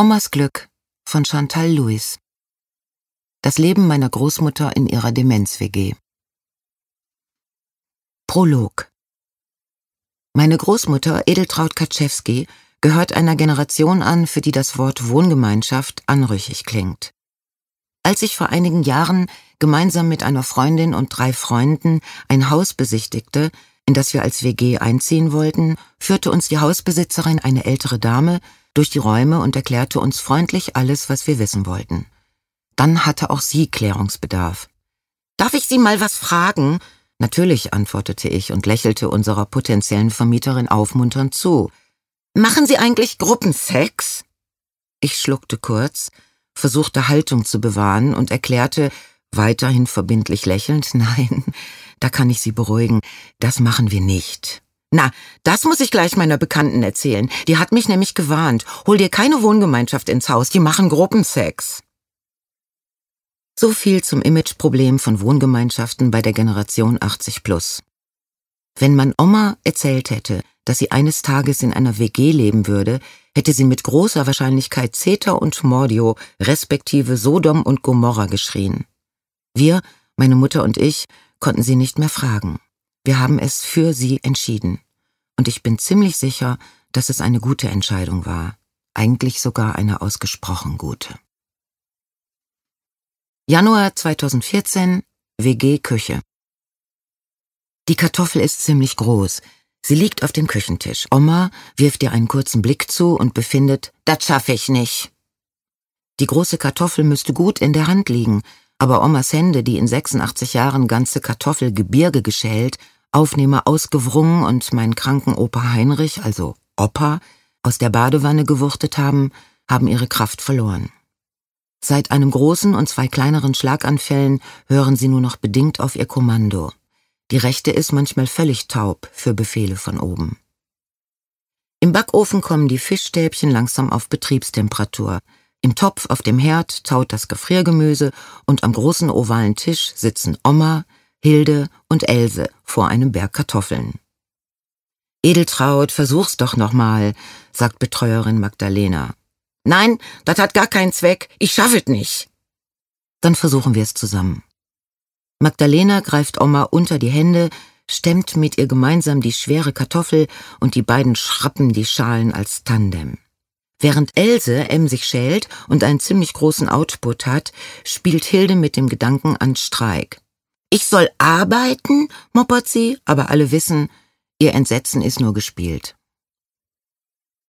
Omas Glück von Chantal Lewis. Das Leben meiner Großmutter in ihrer Demenz-WG. Prolog. Meine Großmutter Edeltraut Kaczewski gehört einer Generation an, für die das Wort Wohngemeinschaft anrüchig klingt. Als ich vor einigen Jahren gemeinsam mit einer Freundin und drei Freunden ein Haus besichtigte, in das wir als WG einziehen wollten, führte uns die Hausbesitzerin, eine ältere Dame, durch die Räume und erklärte uns freundlich alles, was wir wissen wollten. Dann hatte auch sie Klärungsbedarf. Darf ich Sie mal was fragen? Natürlich, antwortete ich und lächelte unserer potenziellen Vermieterin aufmunternd zu. Machen Sie eigentlich Gruppensex? Ich schluckte kurz, versuchte Haltung zu bewahren und erklärte, weiterhin verbindlich lächelnd, nein, da kann ich Sie beruhigen, das machen wir nicht. Na, das muss ich gleich meiner Bekannten erzählen. Die hat mich nämlich gewarnt. Hol dir keine Wohngemeinschaft ins Haus, die machen Gruppensex. So viel zum Imageproblem von Wohngemeinschaften bei der Generation 80 plus. Wenn man Oma erzählt hätte, dass sie eines Tages in einer WG leben würde, hätte sie mit großer Wahrscheinlichkeit Zeta und Mordio, respektive Sodom und Gomorra geschrien. Wir, meine Mutter und ich, konnten sie nicht mehr fragen. Wir haben es für sie entschieden. Und ich bin ziemlich sicher, dass es eine gute Entscheidung war. Eigentlich sogar eine ausgesprochen gute. Januar 2014 WG Küche. Die Kartoffel ist ziemlich groß. Sie liegt auf dem Küchentisch. Oma wirft ihr einen kurzen Blick zu und befindet, das schaffe ich nicht. Die große Kartoffel müsste gut in der Hand liegen, aber Omas Hände, die in 86 Jahren ganze Kartoffelgebirge geschält, Aufnehmer ausgewrungen und meinen kranken Opa Heinrich, also Opa, aus der Badewanne gewuchtet haben, haben ihre Kraft verloren. Seit einem großen und zwei kleineren Schlaganfällen hören sie nur noch bedingt auf ihr Kommando. Die rechte ist manchmal völlig taub für Befehle von oben. Im Backofen kommen die Fischstäbchen langsam auf Betriebstemperatur. Im Topf auf dem Herd taut das Gefriergemüse und am großen ovalen Tisch sitzen Oma, Hilde und Else vor einem Berg Kartoffeln. Edeltraut, versuch's doch nochmal, sagt Betreuerin Magdalena. Nein, das hat gar keinen Zweck, ich schaff nicht. Dann versuchen wir es zusammen. Magdalena greift Oma unter die Hände, stemmt mit ihr gemeinsam die schwere Kartoffel und die beiden schrappen die Schalen als Tandem. Während Else emsig schält und einen ziemlich großen Output hat, spielt Hilde mit dem Gedanken an Streik. Ich soll arbeiten, moppert sie, aber alle wissen, ihr Entsetzen ist nur gespielt.